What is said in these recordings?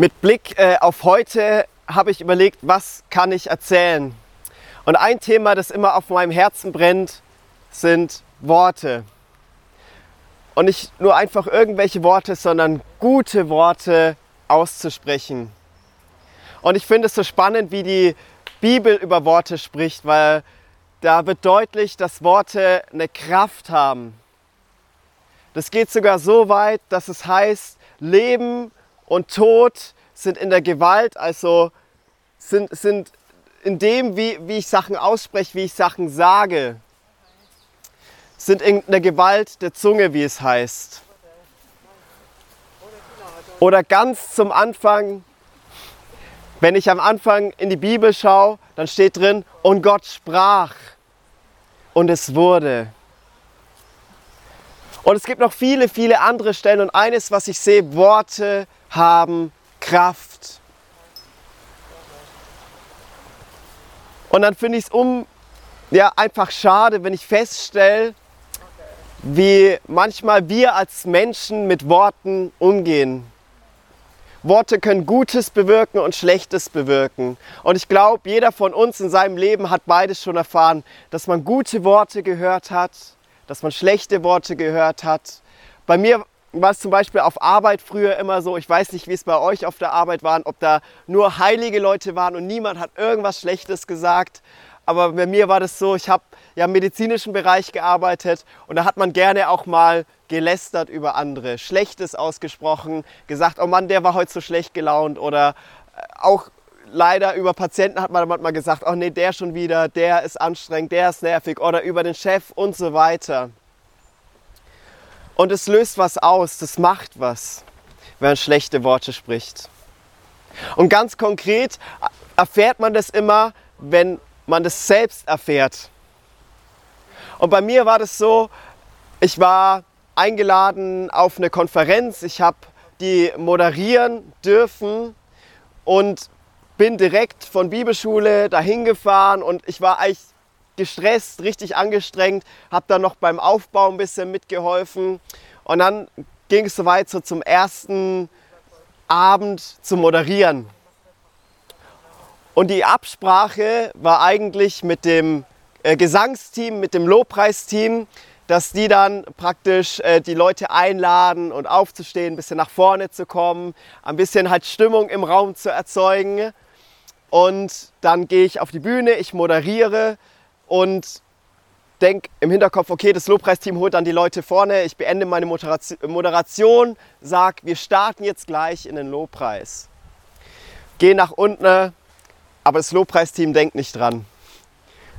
Mit Blick äh, auf heute habe ich überlegt, was kann ich erzählen? Und ein Thema, das immer auf meinem Herzen brennt, sind Worte. Und nicht nur einfach irgendwelche Worte, sondern gute Worte auszusprechen. Und ich finde es so spannend, wie die Bibel über Worte spricht, weil da wird deutlich, dass Worte eine Kraft haben. Das geht sogar so weit, dass es heißt, Leben und Tod sind in der Gewalt, also sind, sind in dem, wie, wie ich Sachen ausspreche, wie ich Sachen sage, sind in der Gewalt der Zunge, wie es heißt. Oder ganz zum Anfang, wenn ich am Anfang in die Bibel schaue, dann steht drin, und Gott sprach und es wurde. Und es gibt noch viele, viele andere Stellen und eines, was ich sehe, Worte haben Kraft. Und dann finde ich es um, ja, einfach schade, wenn ich feststelle, wie manchmal wir als Menschen mit Worten umgehen. Worte können Gutes bewirken und Schlechtes bewirken. Und ich glaube, jeder von uns in seinem Leben hat beides schon erfahren, dass man gute Worte gehört hat, dass man schlechte Worte gehört hat. Bei mir war es zum Beispiel auf Arbeit früher immer so, ich weiß nicht, wie es bei euch auf der Arbeit war, ob da nur heilige Leute waren und niemand hat irgendwas Schlechtes gesagt. Aber bei mir war das so, ich habe ja im medizinischen Bereich gearbeitet und da hat man gerne auch mal gelästert über andere, Schlechtes ausgesprochen, gesagt, oh Mann, der war heute so schlecht gelaunt oder äh, auch leider über Patienten hat man manchmal gesagt, oh nee, der schon wieder, der ist anstrengend, der ist nervig oder über den Chef und so weiter. Und es löst was aus, das macht was, wenn man schlechte Worte spricht. Und ganz konkret erfährt man das immer, wenn man das selbst erfährt. Und bei mir war das so, ich war eingeladen auf eine Konferenz, ich habe die moderieren dürfen und bin direkt von Bibelschule dahin gefahren und ich war eigentlich gestresst, richtig angestrengt, habe dann noch beim Aufbau ein bisschen mitgeholfen und dann ging es soweit so zum ersten Abend zu moderieren. Und die Absprache war eigentlich mit dem äh, Gesangsteam, mit dem Lobpreisteam, dass die dann praktisch äh, die Leute einladen und aufzustehen, ein bisschen nach vorne zu kommen, ein bisschen halt Stimmung im Raum zu erzeugen. Und dann gehe ich auf die Bühne, ich moderiere und denke im Hinterkopf, okay, das Lobpreisteam holt dann die Leute vorne, ich beende meine Moderation, sage, wir starten jetzt gleich in den Lobpreis. Gehe nach unten, aber das Lobpreisteam denkt nicht dran.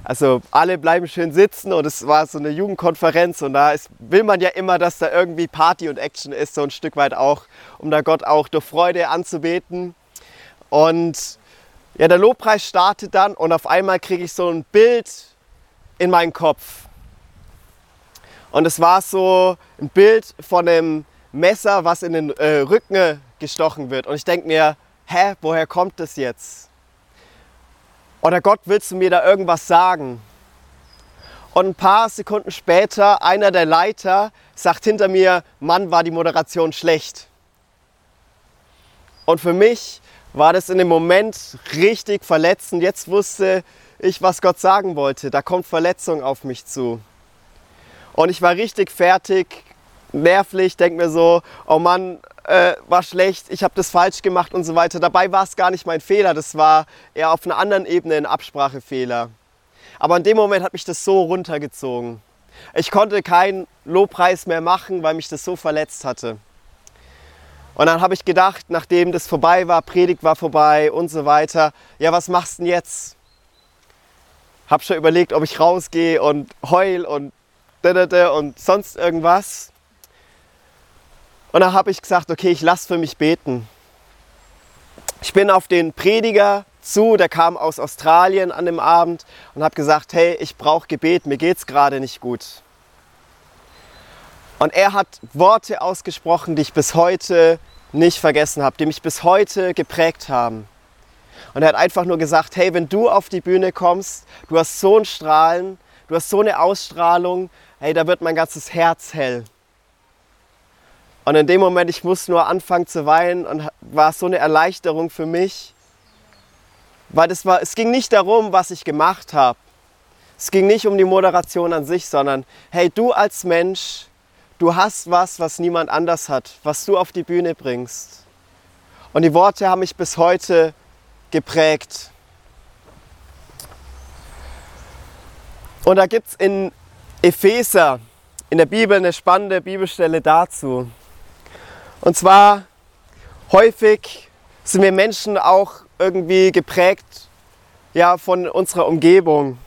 Also alle bleiben schön sitzen und es war so eine Jugendkonferenz und da ist, will man ja immer, dass da irgendwie Party und Action ist, so ein Stück weit auch, um da Gott auch durch Freude anzubeten. Und ja, der Lobpreis startet dann und auf einmal kriege ich so ein Bild in meinen Kopf. Und es war so ein Bild von einem Messer, was in den äh, Rücken gestochen wird. Und ich denke mir, hä, woher kommt das jetzt? Oder Gott, willst du mir da irgendwas sagen? Und ein paar Sekunden später, einer der Leiter sagt hinter mir, Mann, war die Moderation schlecht. Und für mich war das in dem Moment richtig verletzend. Jetzt wusste ich, was Gott sagen wollte. Da kommt Verletzung auf mich zu. Und ich war richtig fertig, nervlich, denke mir so, oh Mann, äh, war schlecht, ich habe das falsch gemacht und so weiter. Dabei war es gar nicht mein Fehler, das war eher auf einer anderen Ebene ein Absprachefehler. Aber in dem Moment hat mich das so runtergezogen. Ich konnte keinen Lobpreis mehr machen, weil mich das so verletzt hatte. Und dann habe ich gedacht, nachdem das vorbei war, Predigt war vorbei und so weiter, ja, was machst du denn jetzt? Hab schon überlegt, ob ich rausgehe und heul und und sonst irgendwas. Und dann habe ich gesagt, okay, ich lasse für mich beten. Ich bin auf den Prediger zu, der kam aus Australien an dem Abend und habe gesagt, hey, ich brauche Gebet, mir geht es gerade nicht gut. Und er hat Worte ausgesprochen, die ich bis heute nicht vergessen habe, die mich bis heute geprägt haben. Und er hat einfach nur gesagt, hey, wenn du auf die Bühne kommst, du hast so ein Strahlen, du hast so eine Ausstrahlung, hey, da wird mein ganzes Herz hell. Und in dem Moment, ich musste nur anfangen zu weinen und war so eine Erleichterung für mich, weil das war, es ging nicht darum, was ich gemacht habe. Es ging nicht um die Moderation an sich, sondern hey, du als Mensch, du hast was, was niemand anders hat, was du auf die Bühne bringst. Und die Worte haben mich bis heute geprägt. Und da gibt es in Epheser in der Bibel eine spannende Bibelstelle dazu. Und zwar häufig sind wir Menschen auch irgendwie geprägt ja, von unserer Umgebung.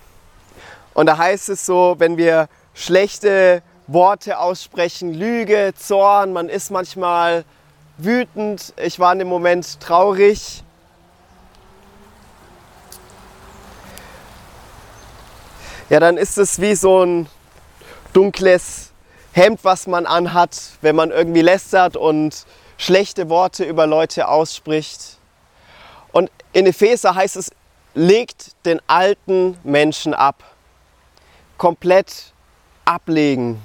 Und da heißt es so, wenn wir schlechte Worte aussprechen, Lüge, Zorn, man ist manchmal wütend, ich war in dem Moment traurig. Ja, dann ist es wie so ein dunkles Hemd, was man anhat, wenn man irgendwie lästert und schlechte Worte über Leute ausspricht. Und in Epheser heißt es, legt den alten Menschen ab. Komplett ablegen.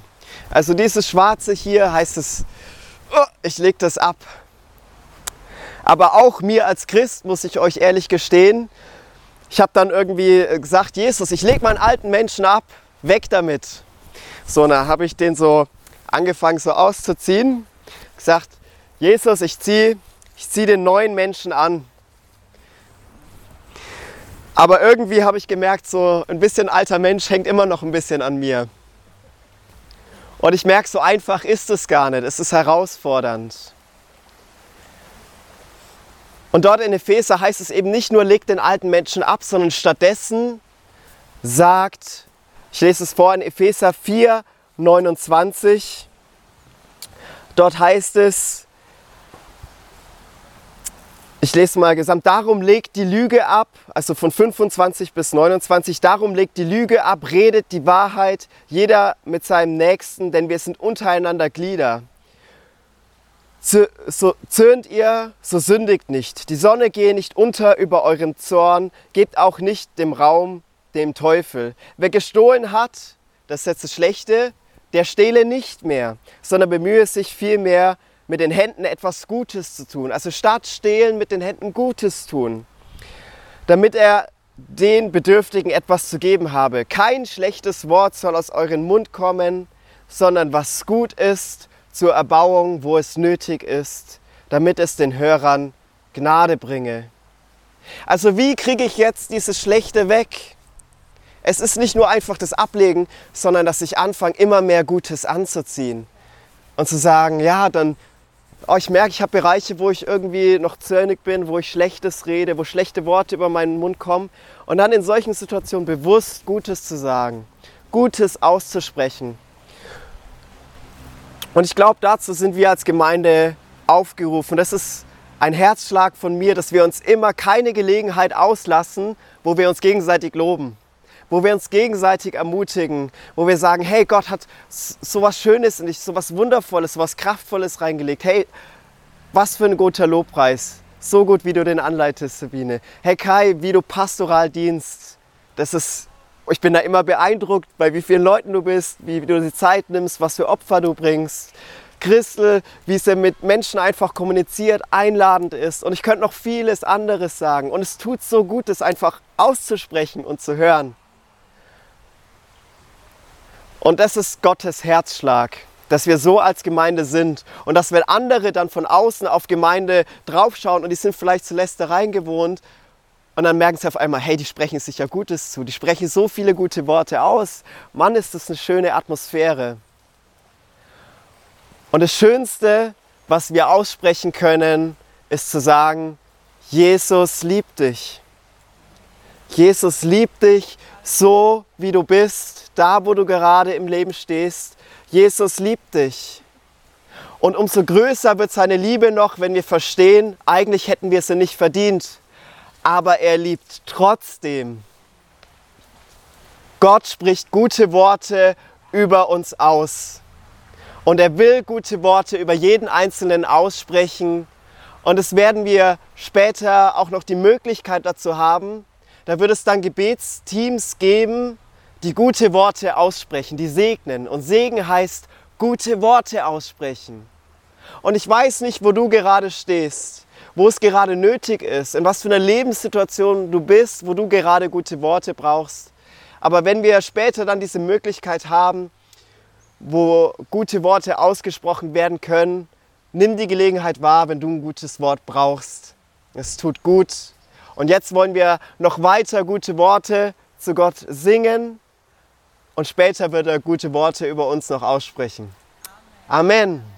Also dieses Schwarze hier heißt es, oh, ich lege das ab. Aber auch mir als Christ muss ich euch ehrlich gestehen, ich habe dann irgendwie gesagt, Jesus, ich lege meinen alten Menschen ab, weg damit. So, dann habe ich den so angefangen so auszuziehen, gesagt, Jesus, ich ziehe ich zieh den neuen Menschen an. Aber irgendwie habe ich gemerkt, so ein bisschen alter Mensch hängt immer noch ein bisschen an mir. Und ich merke, so einfach ist es gar nicht. Es ist herausfordernd. Und dort in Epheser heißt es eben nicht nur, legt den alten Menschen ab, sondern stattdessen sagt, ich lese es vor in Epheser 4, 29. Dort heißt es, ich lese mal gesamt, darum legt die Lüge ab, also von 25 bis 29, darum legt die Lüge ab, redet die Wahrheit, jeder mit seinem Nächsten, denn wir sind untereinander Glieder. So zürnt ihr, so sündigt nicht. Die Sonne gehe nicht unter über euren Zorn, gebt auch nicht dem Raum dem Teufel. Wer gestohlen hat, das ist das Schlechte, der stehle nicht mehr, sondern bemühe sich vielmehr, mit den Händen etwas Gutes zu tun. Also statt stehlen, mit den Händen Gutes tun, damit er den Bedürftigen etwas zu geben habe. Kein schlechtes Wort soll aus euren Mund kommen, sondern was gut ist zur Erbauung, wo es nötig ist, damit es den Hörern Gnade bringe. Also wie kriege ich jetzt dieses Schlechte weg? Es ist nicht nur einfach das Ablegen, sondern dass ich anfange, immer mehr Gutes anzuziehen. Und zu sagen, ja, dann, oh, ich merke, ich habe Bereiche, wo ich irgendwie noch zörnig bin, wo ich Schlechtes rede, wo schlechte Worte über meinen Mund kommen. Und dann in solchen Situationen bewusst Gutes zu sagen, Gutes auszusprechen. Und ich glaube, dazu sind wir als Gemeinde aufgerufen. Das ist ein Herzschlag von mir, dass wir uns immer keine Gelegenheit auslassen, wo wir uns gegenseitig loben wo wir uns gegenseitig ermutigen, wo wir sagen, hey, Gott hat so was Schönes in dich, so was Wundervolles, so was Kraftvolles reingelegt. Hey, was für ein guter Lobpreis. So gut, wie du den anleitest, Sabine. Hey Kai, wie du pastoral dienst. Das ist, ich bin da immer beeindruckt, bei wie vielen Leuten du bist, wie du die Zeit nimmst, was für Opfer du bringst. Christel, wie sie mit Menschen einfach kommuniziert, einladend ist. Und ich könnte noch vieles anderes sagen. Und es tut so gut, es einfach auszusprechen und zu hören. Und das ist Gottes Herzschlag, dass wir so als Gemeinde sind und dass wenn andere dann von außen auf Gemeinde draufschauen und die sind vielleicht zu Lästereien gewohnt und dann merken sie auf einmal, hey, die sprechen sich ja Gutes zu, die sprechen so viele gute Worte aus. Mann, ist das eine schöne Atmosphäre. Und das Schönste, was wir aussprechen können, ist zu sagen, Jesus liebt dich. Jesus liebt dich so, wie du bist, da, wo du gerade im Leben stehst. Jesus liebt dich. Und umso größer wird seine Liebe noch, wenn wir verstehen, eigentlich hätten wir sie nicht verdient, aber er liebt trotzdem. Gott spricht gute Worte über uns aus. Und er will gute Worte über jeden Einzelnen aussprechen. Und es werden wir später auch noch die Möglichkeit dazu haben, da wird es dann Gebetsteams geben, die gute Worte aussprechen, die segnen. Und Segen heißt gute Worte aussprechen. Und ich weiß nicht, wo du gerade stehst, wo es gerade nötig ist, in was für einer Lebenssituation du bist, wo du gerade gute Worte brauchst. Aber wenn wir später dann diese Möglichkeit haben, wo gute Worte ausgesprochen werden können, nimm die Gelegenheit wahr, wenn du ein gutes Wort brauchst. Es tut gut. Und jetzt wollen wir noch weiter gute Worte zu Gott singen und später wird er gute Worte über uns noch aussprechen. Amen.